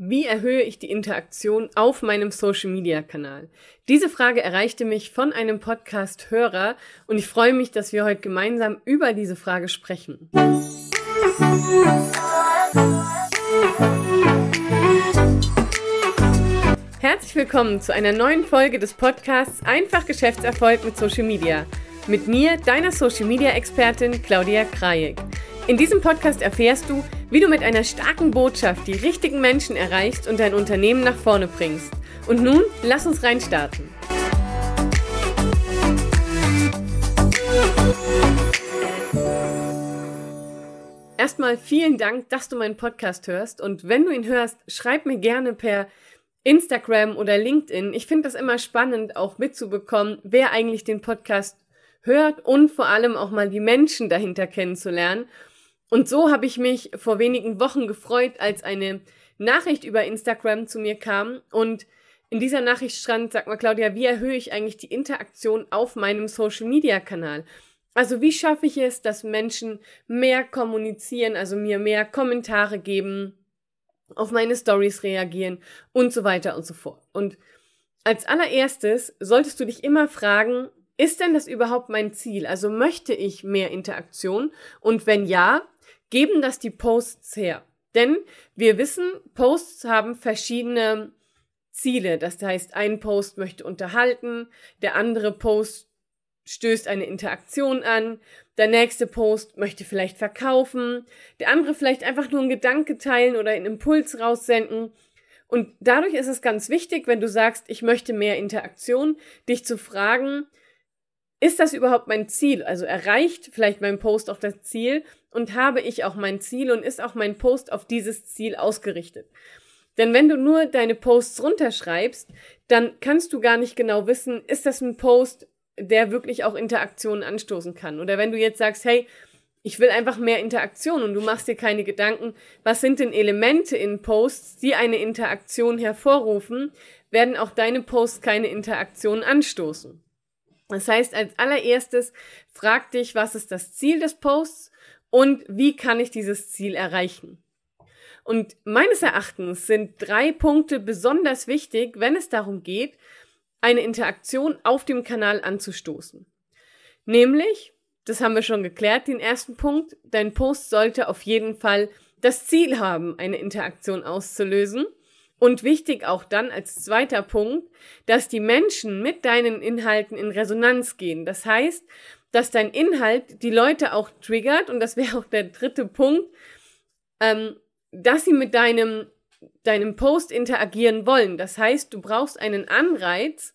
Wie erhöhe ich die Interaktion auf meinem Social-Media-Kanal? Diese Frage erreichte mich von einem Podcast-Hörer und ich freue mich, dass wir heute gemeinsam über diese Frage sprechen. Herzlich willkommen zu einer neuen Folge des Podcasts Einfach Geschäftserfolg mit Social Media. Mit mir, deiner Social Media Expertin Claudia Krajek. In diesem Podcast erfährst du, wie du mit einer starken Botschaft die richtigen Menschen erreichst und dein Unternehmen nach vorne bringst. Und nun, lass uns reinstarten. Erstmal vielen Dank, dass du meinen Podcast hörst und wenn du ihn hörst, schreib mir gerne per Instagram oder LinkedIn. Ich finde das immer spannend, auch mitzubekommen, wer eigentlich den Podcast hört und vor allem auch mal die Menschen dahinter kennenzulernen und so habe ich mich vor wenigen Wochen gefreut, als eine Nachricht über Instagram zu mir kam und in dieser Nachricht stand, sag mal Claudia, wie erhöhe ich eigentlich die Interaktion auf meinem Social Media Kanal? Also wie schaffe ich es, dass Menschen mehr kommunizieren, also mir mehr Kommentare geben, auf meine Stories reagieren und so weiter und so fort. Und als allererstes solltest du dich immer fragen, ist denn das überhaupt mein Ziel? Also möchte ich mehr Interaktion? Und wenn ja, geben das die Posts her. Denn wir wissen, Posts haben verschiedene Ziele. Das heißt, ein Post möchte unterhalten, der andere Post stößt eine Interaktion an, der nächste Post möchte vielleicht verkaufen, der andere vielleicht einfach nur einen Gedanke teilen oder einen Impuls raussenden. Und dadurch ist es ganz wichtig, wenn du sagst, ich möchte mehr Interaktion, dich zu fragen, ist das überhaupt mein Ziel? Also erreicht vielleicht mein Post auch das Ziel und habe ich auch mein Ziel und ist auch mein Post auf dieses Ziel ausgerichtet? Denn wenn du nur deine Posts runterschreibst, dann kannst du gar nicht genau wissen, ist das ein Post, der wirklich auch Interaktionen anstoßen kann? Oder wenn du jetzt sagst, hey, ich will einfach mehr Interaktion und du machst dir keine Gedanken, was sind denn Elemente in Posts, die eine Interaktion hervorrufen, werden auch deine Posts keine Interaktion anstoßen. Das heißt, als allererstes frag dich, was ist das Ziel des Posts und wie kann ich dieses Ziel erreichen. Und meines Erachtens sind drei Punkte besonders wichtig, wenn es darum geht, eine Interaktion auf dem Kanal anzustoßen. Nämlich, das haben wir schon geklärt, den ersten Punkt, dein Post sollte auf jeden Fall das Ziel haben, eine Interaktion auszulösen. Und wichtig auch dann als zweiter Punkt, dass die Menschen mit deinen Inhalten in Resonanz gehen. Das heißt, dass dein Inhalt die Leute auch triggert, und das wäre auch der dritte Punkt, ähm, dass sie mit deinem, deinem Post interagieren wollen. Das heißt, du brauchst einen Anreiz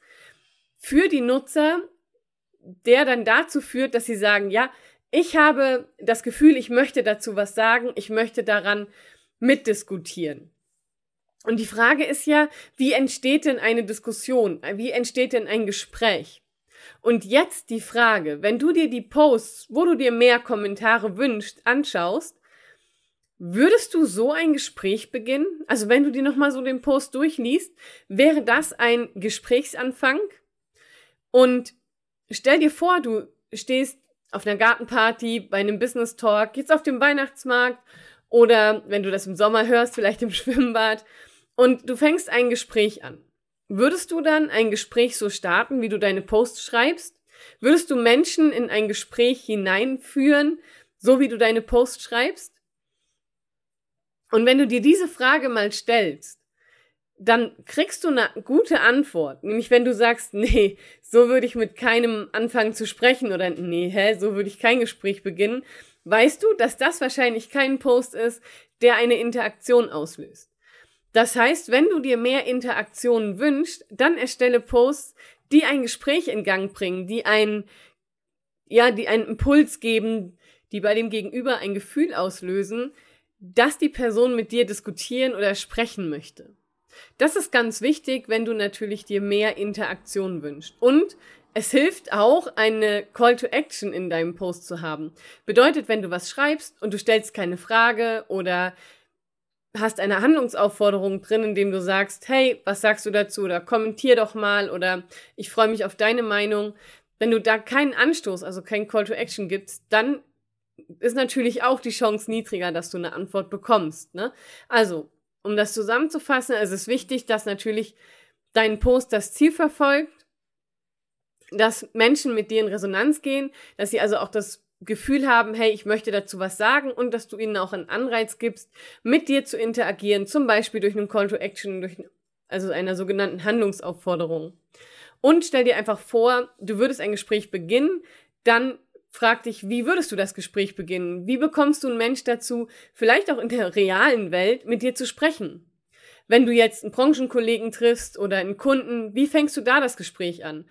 für die Nutzer, der dann dazu führt, dass sie sagen, ja, ich habe das Gefühl, ich möchte dazu was sagen, ich möchte daran mitdiskutieren. Und die Frage ist ja, wie entsteht denn eine Diskussion? Wie entsteht denn ein Gespräch? Und jetzt die Frage, wenn du dir die Posts, wo du dir mehr Kommentare wünschst, anschaust, würdest du so ein Gespräch beginnen? Also wenn du dir nochmal so den Post durchliest, wäre das ein Gesprächsanfang? Und stell dir vor, du stehst auf einer Gartenparty, bei einem Business Talk, jetzt auf dem Weihnachtsmarkt oder wenn du das im Sommer hörst, vielleicht im Schwimmbad und du fängst ein Gespräch an. Würdest du dann ein Gespräch so starten, wie du deine Posts schreibst? Würdest du Menschen in ein Gespräch hineinführen, so wie du deine Posts schreibst? Und wenn du dir diese Frage mal stellst, dann kriegst du eine gute Antwort. Nämlich wenn du sagst, nee, so würde ich mit keinem anfangen zu sprechen oder nee, hä, so würde ich kein Gespräch beginnen, weißt du, dass das wahrscheinlich kein Post ist, der eine Interaktion auslöst. Das heißt, wenn du dir mehr Interaktionen wünschst, dann erstelle Posts, die ein Gespräch in Gang bringen, die einen, ja, die einen Impuls geben, die bei dem Gegenüber ein Gefühl auslösen, dass die Person mit dir diskutieren oder sprechen möchte. Das ist ganz wichtig, wenn du natürlich dir mehr Interaktion wünschst. Und es hilft auch, eine Call to Action in deinem Post zu haben. Bedeutet, wenn du was schreibst und du stellst keine Frage oder hast eine Handlungsaufforderung drin, indem du sagst, hey, was sagst du dazu? Oder kommentier doch mal oder ich freue mich auf deine Meinung. Wenn du da keinen Anstoß, also kein Call to Action gibst, dann ist natürlich auch die Chance niedriger, dass du eine Antwort bekommst. Ne? Also um das zusammenzufassen, es ist wichtig, dass natürlich dein Post das Ziel verfolgt, dass Menschen mit dir in Resonanz gehen, dass sie also auch das Gefühl haben, hey, ich möchte dazu was sagen und dass du ihnen auch einen Anreiz gibst, mit dir zu interagieren, zum Beispiel durch einen Call to Action, durch also einer sogenannten Handlungsaufforderung. Und stell dir einfach vor, du würdest ein Gespräch beginnen, dann frag dich, wie würdest du das Gespräch beginnen? Wie bekommst du einen Mensch dazu, vielleicht auch in der realen Welt, mit dir zu sprechen? Wenn du jetzt einen Branchenkollegen triffst oder einen Kunden, wie fängst du da das Gespräch an?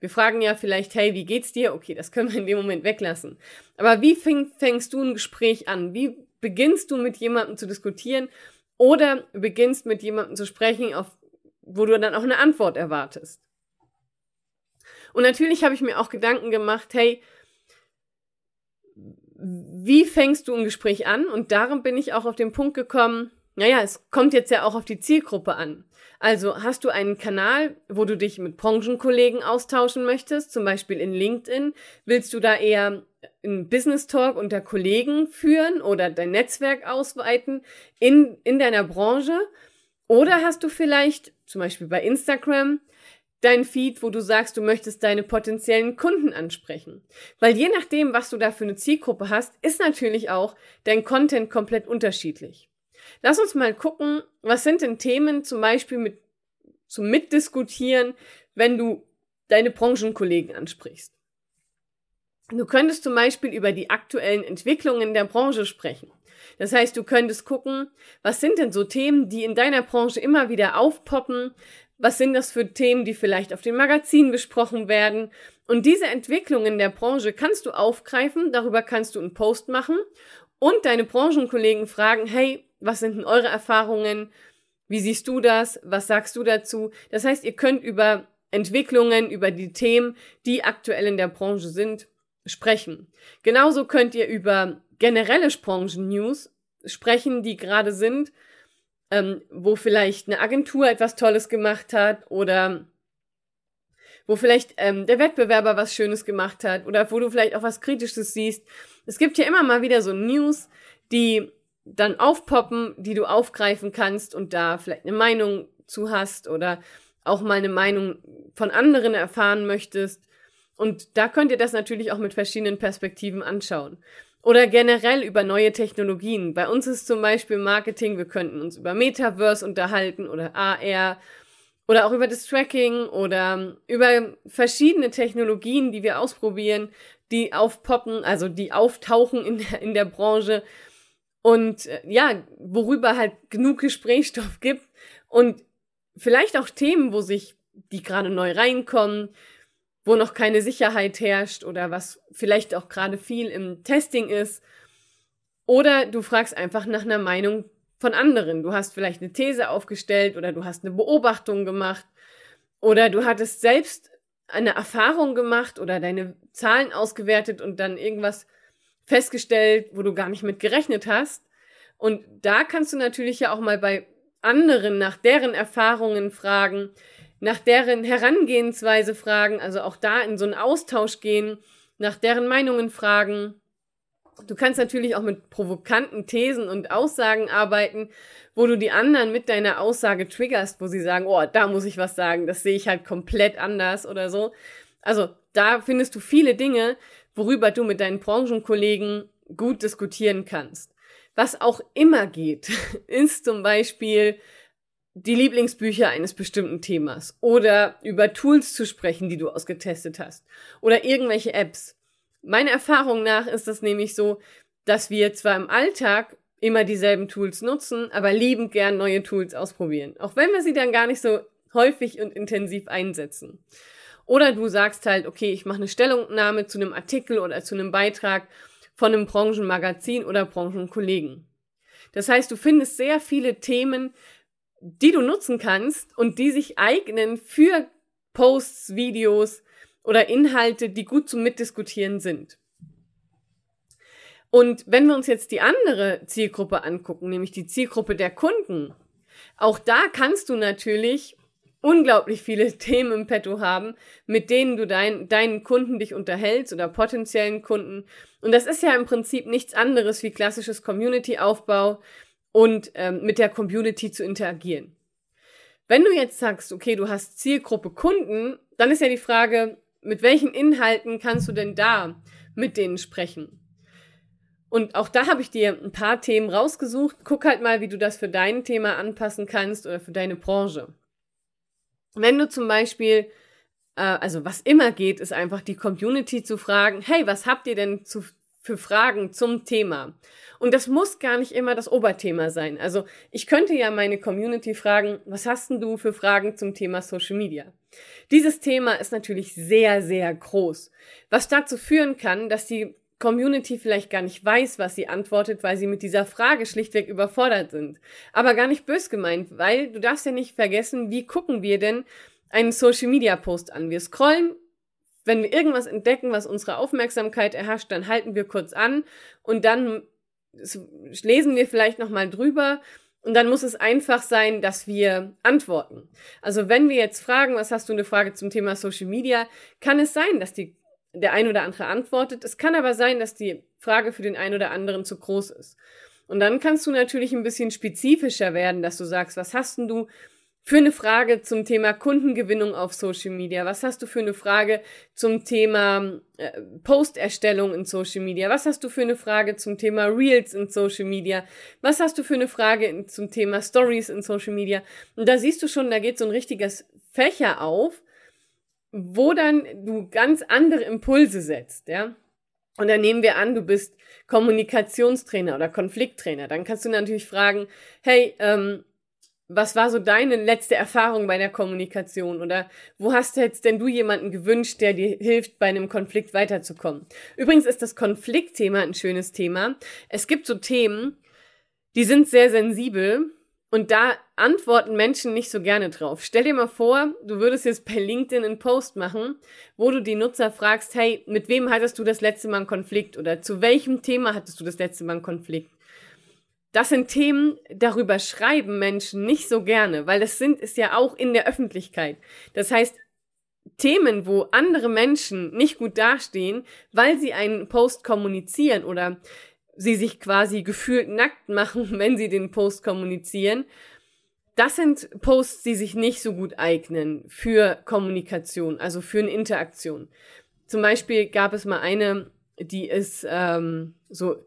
Wir fragen ja vielleicht, hey, wie geht's dir? Okay, das können wir in dem Moment weglassen. Aber wie fäng, fängst du ein Gespräch an? Wie beginnst du mit jemandem zu diskutieren oder beginnst mit jemandem zu sprechen, auf, wo du dann auch eine Antwort erwartest? Und natürlich habe ich mir auch Gedanken gemacht, hey, wie fängst du ein Gespräch an? Und darum bin ich auch auf den Punkt gekommen, naja, es kommt jetzt ja auch auf die Zielgruppe an. Also hast du einen Kanal, wo du dich mit Branchenkollegen austauschen möchtest, zum Beispiel in LinkedIn? Willst du da eher einen Business Talk unter Kollegen führen oder dein Netzwerk ausweiten in, in deiner Branche? Oder hast du vielleicht, zum Beispiel bei Instagram, dein Feed, wo du sagst, du möchtest deine potenziellen Kunden ansprechen. Weil je nachdem, was du da für eine Zielgruppe hast, ist natürlich auch dein Content komplett unterschiedlich. Lass uns mal gucken, was sind denn Themen zum Beispiel mit, zum Mitdiskutieren, wenn du deine Branchenkollegen ansprichst. Du könntest zum Beispiel über die aktuellen Entwicklungen der Branche sprechen. Das heißt, du könntest gucken, was sind denn so Themen, die in deiner Branche immer wieder aufpoppen, was sind das für Themen, die vielleicht auf den Magazinen besprochen werden. Und diese Entwicklungen der Branche kannst du aufgreifen, darüber kannst du einen Post machen und deine Branchenkollegen fragen, hey, was sind denn eure Erfahrungen? Wie siehst du das? Was sagst du dazu? Das heißt, ihr könnt über Entwicklungen, über die Themen, die aktuell in der Branche sind, sprechen. Genauso könnt ihr über generelle Branchen-News sprechen, die gerade sind ähm, wo vielleicht eine Agentur etwas Tolles gemacht hat oder wo vielleicht ähm, der Wettbewerber was Schönes gemacht hat oder wo du vielleicht auch was Kritisches siehst. Es gibt ja immer mal wieder so News, die dann aufpoppen, die du aufgreifen kannst und da vielleicht eine Meinung zu hast oder auch mal eine Meinung von anderen erfahren möchtest. Und da könnt ihr das natürlich auch mit verschiedenen Perspektiven anschauen. Oder generell über neue Technologien. Bei uns ist zum Beispiel Marketing, wir könnten uns über Metaverse unterhalten oder AR oder auch über das Tracking oder über verschiedene Technologien, die wir ausprobieren, die aufpoppen, also die auftauchen in der, in der Branche und äh, ja, worüber halt genug Gesprächsstoff gibt und vielleicht auch Themen, wo sich die gerade neu reinkommen, wo noch keine Sicherheit herrscht oder was vielleicht auch gerade viel im Testing ist. Oder du fragst einfach nach einer Meinung von anderen. Du hast vielleicht eine These aufgestellt oder du hast eine Beobachtung gemacht oder du hattest selbst eine Erfahrung gemacht oder deine Zahlen ausgewertet und dann irgendwas festgestellt, wo du gar nicht mit gerechnet hast. Und da kannst du natürlich ja auch mal bei anderen nach deren Erfahrungen fragen, nach deren Herangehensweise fragen, also auch da in so einen Austausch gehen, nach deren Meinungen fragen. Du kannst natürlich auch mit provokanten Thesen und Aussagen arbeiten, wo du die anderen mit deiner Aussage triggerst, wo sie sagen, oh, da muss ich was sagen, das sehe ich halt komplett anders oder so. Also da findest du viele Dinge, worüber du mit deinen Branchenkollegen gut diskutieren kannst. Was auch immer geht, ist zum Beispiel die Lieblingsbücher eines bestimmten Themas oder über Tools zu sprechen, die du ausgetestet hast oder irgendwelche Apps. Meiner Erfahrung nach ist es nämlich so, dass wir zwar im Alltag immer dieselben Tools nutzen, aber liebend gern neue Tools ausprobieren, auch wenn wir sie dann gar nicht so häufig und intensiv einsetzen. Oder du sagst halt, okay, ich mache eine Stellungnahme zu einem Artikel oder zu einem Beitrag von einem Branchenmagazin oder Branchenkollegen. Das heißt, du findest sehr viele Themen, die du nutzen kannst und die sich eignen für Posts, Videos oder Inhalte, die gut zum Mitdiskutieren sind. Und wenn wir uns jetzt die andere Zielgruppe angucken, nämlich die Zielgruppe der Kunden, auch da kannst du natürlich unglaublich viele Themen im Petto haben, mit denen du dein, deinen Kunden dich unterhältst oder potenziellen Kunden. Und das ist ja im Prinzip nichts anderes wie klassisches Community-Aufbau und ähm, mit der Community zu interagieren. Wenn du jetzt sagst, okay, du hast Zielgruppe Kunden, dann ist ja die Frage, mit welchen Inhalten kannst du denn da mit denen sprechen? Und auch da habe ich dir ein paar Themen rausgesucht. Guck halt mal, wie du das für dein Thema anpassen kannst oder für deine Branche. Wenn du zum Beispiel, äh, also was immer geht, ist einfach die Community zu fragen, hey, was habt ihr denn zu, für Fragen zum Thema? Und das muss gar nicht immer das Oberthema sein. Also ich könnte ja meine Community fragen, was hast denn du für Fragen zum Thema Social Media? Dieses Thema ist natürlich sehr, sehr groß, was dazu führen kann, dass die Community vielleicht gar nicht weiß, was sie antwortet, weil sie mit dieser Frage schlichtweg überfordert sind. Aber gar nicht bös gemeint, weil du darfst ja nicht vergessen, wie gucken wir denn einen Social Media Post an? Wir scrollen, wenn wir irgendwas entdecken, was unsere Aufmerksamkeit erhascht, dann halten wir kurz an und dann lesen wir vielleicht nochmal drüber und dann muss es einfach sein, dass wir antworten. Also wenn wir jetzt fragen, was hast du eine Frage zum Thema Social Media, kann es sein, dass die, der ein oder andere antwortet. Es kann aber sein, dass die Frage für den einen oder anderen zu groß ist. Und dann kannst du natürlich ein bisschen spezifischer werden, dass du sagst, was hast denn du für eine Frage zum Thema Kundengewinnung auf Social Media? Was hast du für eine Frage zum Thema äh, Posterstellung in Social Media? Was hast du für eine Frage zum Thema Reels in Social Media? Was hast du für eine Frage zum Thema Stories in Social Media? Und da siehst du schon, da geht so ein richtiges Fächer auf, wo dann du ganz andere Impulse setzt, ja? Und dann nehmen wir an, du bist Kommunikationstrainer oder Konflikttrainer. Dann kannst du natürlich fragen, hey, ähm, was war so deine letzte Erfahrung bei der Kommunikation oder wo hast du jetzt denn du jemanden gewünscht, der dir hilft, bei einem Konflikt weiterzukommen? Übrigens ist das Konfliktthema ein schönes Thema. Es gibt so Themen, die sind sehr sensibel und da antworten Menschen nicht so gerne drauf. Stell dir mal vor, du würdest jetzt bei LinkedIn einen Post machen, wo du die Nutzer fragst, hey, mit wem hattest du das letzte Mal einen Konflikt oder zu welchem Thema hattest du das letzte Mal einen Konflikt? Das sind Themen, darüber schreiben Menschen nicht so gerne, weil das sind ist ja auch in der Öffentlichkeit. Das heißt, Themen, wo andere Menschen nicht gut dastehen, weil sie einen Post kommunizieren oder sie sich quasi gefühlt nackt machen, wenn sie den Post kommunizieren, das sind Posts, die sich nicht so gut eignen für Kommunikation, also für eine Interaktion. Zum Beispiel gab es mal eine, die ist ähm, so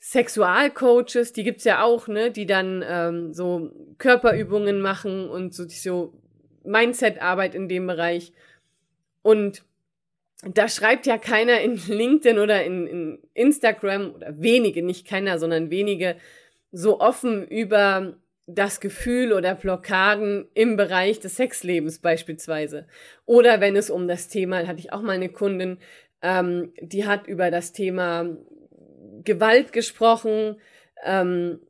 Sexualcoaches, die gibt's ja auch, ne, die dann ähm, so Körperübungen machen und so, so Mindset-Arbeit in dem Bereich. Und da schreibt ja keiner in LinkedIn oder in, in Instagram oder wenige, nicht keiner, sondern wenige, so offen über das Gefühl oder Blockaden im Bereich des Sexlebens beispielsweise. Oder wenn es um das Thema, hatte ich auch mal eine Kundin, ähm, die hat über das Thema Gewalt gesprochen, ähm,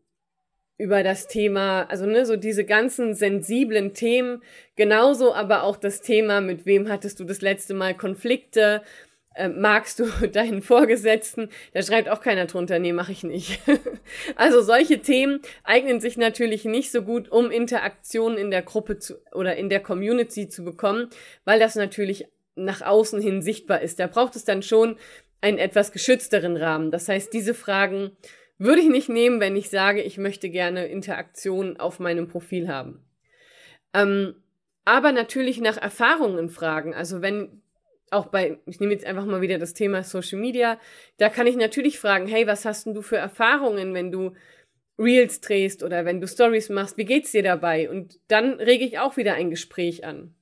über das Thema, also ne, so diese ganzen sensiblen Themen, genauso aber auch das Thema, mit wem hattest du das letzte Mal Konflikte, äh, magst du deinen Vorgesetzten? Da schreibt auch keiner drunter, nee, mache ich nicht. also solche Themen eignen sich natürlich nicht so gut, um Interaktionen in der Gruppe zu oder in der Community zu bekommen, weil das natürlich nach außen hin sichtbar ist. Da braucht es dann schon einen etwas geschützteren Rahmen. Das heißt, diese Fragen würde ich nicht nehmen, wenn ich sage, ich möchte gerne Interaktion auf meinem Profil haben. Ähm, aber natürlich nach Erfahrungen fragen. Also wenn auch bei, ich nehme jetzt einfach mal wieder das Thema Social Media, da kann ich natürlich fragen, hey, was hast denn du für Erfahrungen, wenn du Reels drehst oder wenn du Stories machst, wie geht's dir dabei? Und dann rege ich auch wieder ein Gespräch an.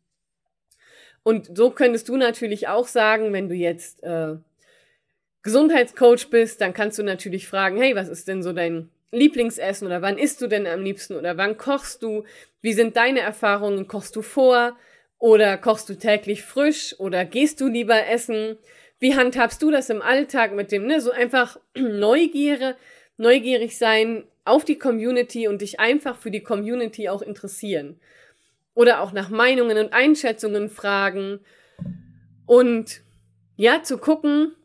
Und so könntest du natürlich auch sagen, wenn du jetzt äh, Gesundheitscoach bist, dann kannst du natürlich fragen, hey, was ist denn so dein Lieblingsessen oder wann isst du denn am liebsten oder wann kochst du? Wie sind deine Erfahrungen? Kochst du vor oder kochst du täglich frisch oder gehst du lieber essen? Wie handhabst du das im Alltag mit dem, ne, so einfach Neugierde, neugierig sein auf die Community und dich einfach für die Community auch interessieren? Oder auch nach Meinungen und Einschätzungen fragen und ja, zu gucken,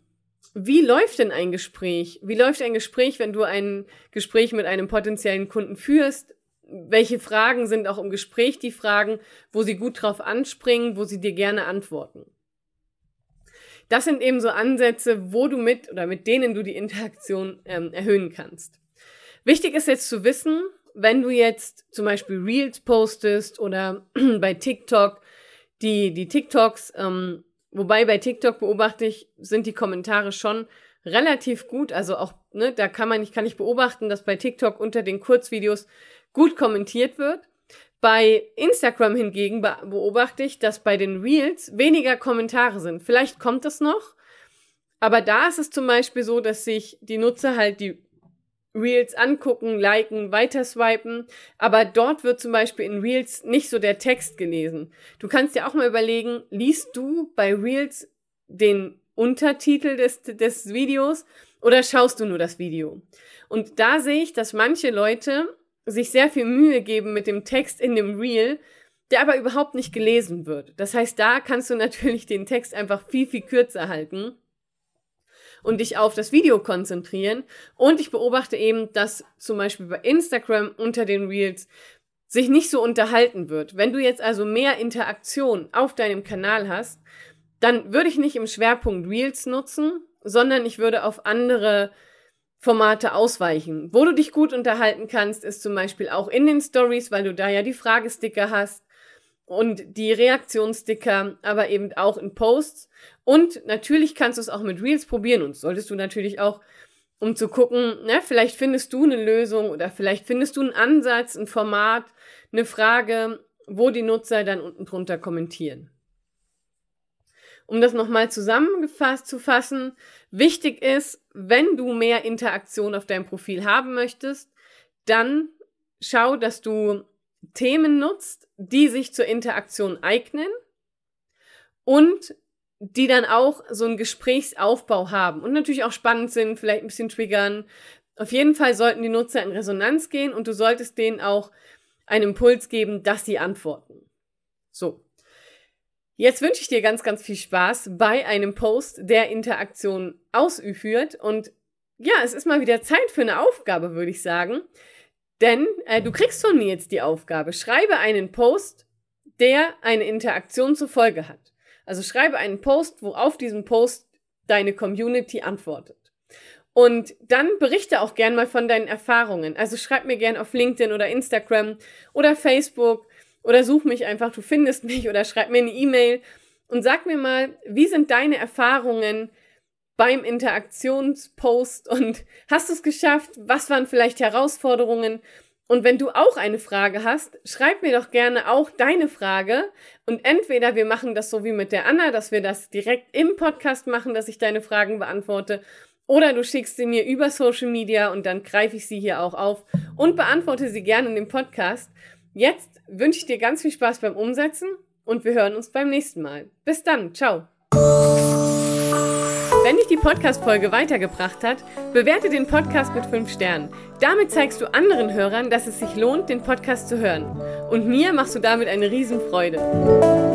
wie läuft denn ein Gespräch? Wie läuft ein Gespräch, wenn du ein Gespräch mit einem potenziellen Kunden führst? Welche Fragen sind auch im Gespräch die Fragen, wo sie gut drauf anspringen, wo sie dir gerne antworten? Das sind eben so Ansätze, wo du mit oder mit denen du die Interaktion ähm, erhöhen kannst. Wichtig ist jetzt zu wissen, wenn du jetzt zum Beispiel Reels postest oder bei TikTok die, die TikToks, ähm, wobei bei TikTok beobachte ich, sind die Kommentare schon relativ gut. Also auch, ne, da kann man, ich kann nicht beobachten, dass bei TikTok unter den Kurzvideos gut kommentiert wird. Bei Instagram hingegen beobachte ich, dass bei den Reels weniger Kommentare sind. Vielleicht kommt das noch, aber da ist es zum Beispiel so, dass sich die Nutzer halt die Reels angucken, liken, weiter swipen, aber dort wird zum Beispiel in Reels nicht so der Text gelesen. Du kannst dir auch mal überlegen, liest du bei Reels den Untertitel des, des Videos oder schaust du nur das Video? Und da sehe ich, dass manche Leute sich sehr viel Mühe geben mit dem Text in dem Reel, der aber überhaupt nicht gelesen wird. Das heißt, da kannst du natürlich den Text einfach viel, viel kürzer halten und dich auf das Video konzentrieren. Und ich beobachte eben, dass zum Beispiel bei Instagram unter den Reels sich nicht so unterhalten wird. Wenn du jetzt also mehr Interaktion auf deinem Kanal hast, dann würde ich nicht im Schwerpunkt Reels nutzen, sondern ich würde auf andere Formate ausweichen. Wo du dich gut unterhalten kannst, ist zum Beispiel auch in den Stories, weil du da ja die Fragesticker hast und die Reaktionssticker, aber eben auch in Posts. Und natürlich kannst du es auch mit Reels probieren und solltest du natürlich auch, um zu gucken, na, vielleicht findest du eine Lösung oder vielleicht findest du einen Ansatz, ein Format, eine Frage, wo die Nutzer dann unten drunter kommentieren. Um das nochmal zusammengefasst zu fassen, wichtig ist, wenn du mehr Interaktion auf deinem Profil haben möchtest, dann schau, dass du Themen nutzt, die sich zur Interaktion eignen und die dann auch so einen Gesprächsaufbau haben und natürlich auch spannend sind, vielleicht ein bisschen triggern. Auf jeden Fall sollten die Nutzer in Resonanz gehen und du solltest denen auch einen Impuls geben, dass sie antworten. So. Jetzt wünsche ich dir ganz, ganz viel Spaß bei einem Post, der Interaktion ausführt. Und ja, es ist mal wieder Zeit für eine Aufgabe, würde ich sagen. Denn äh, du kriegst von mir jetzt die Aufgabe. Schreibe einen Post, der eine Interaktion zur Folge hat. Also schreibe einen Post, wo auf diesem Post deine Community antwortet. Und dann berichte auch gern mal von deinen Erfahrungen. Also schreib mir gern auf LinkedIn oder Instagram oder Facebook oder such mich einfach, du findest mich oder schreib mir eine E-Mail und sag mir mal, wie sind deine Erfahrungen beim Interaktionspost und hast du es geschafft? Was waren vielleicht Herausforderungen? Und wenn du auch eine Frage hast, schreib mir doch gerne auch deine Frage. Und entweder wir machen das so wie mit der Anna, dass wir das direkt im Podcast machen, dass ich deine Fragen beantworte. Oder du schickst sie mir über Social Media und dann greife ich sie hier auch auf und beantworte sie gerne in dem Podcast. Jetzt wünsche ich dir ganz viel Spaß beim Umsetzen und wir hören uns beim nächsten Mal. Bis dann, ciao. Wenn dich die Podcast-Folge weitergebracht hat, bewerte den Podcast mit 5 Sternen. Damit zeigst du anderen Hörern, dass es sich lohnt, den Podcast zu hören. Und mir machst du damit eine Riesenfreude.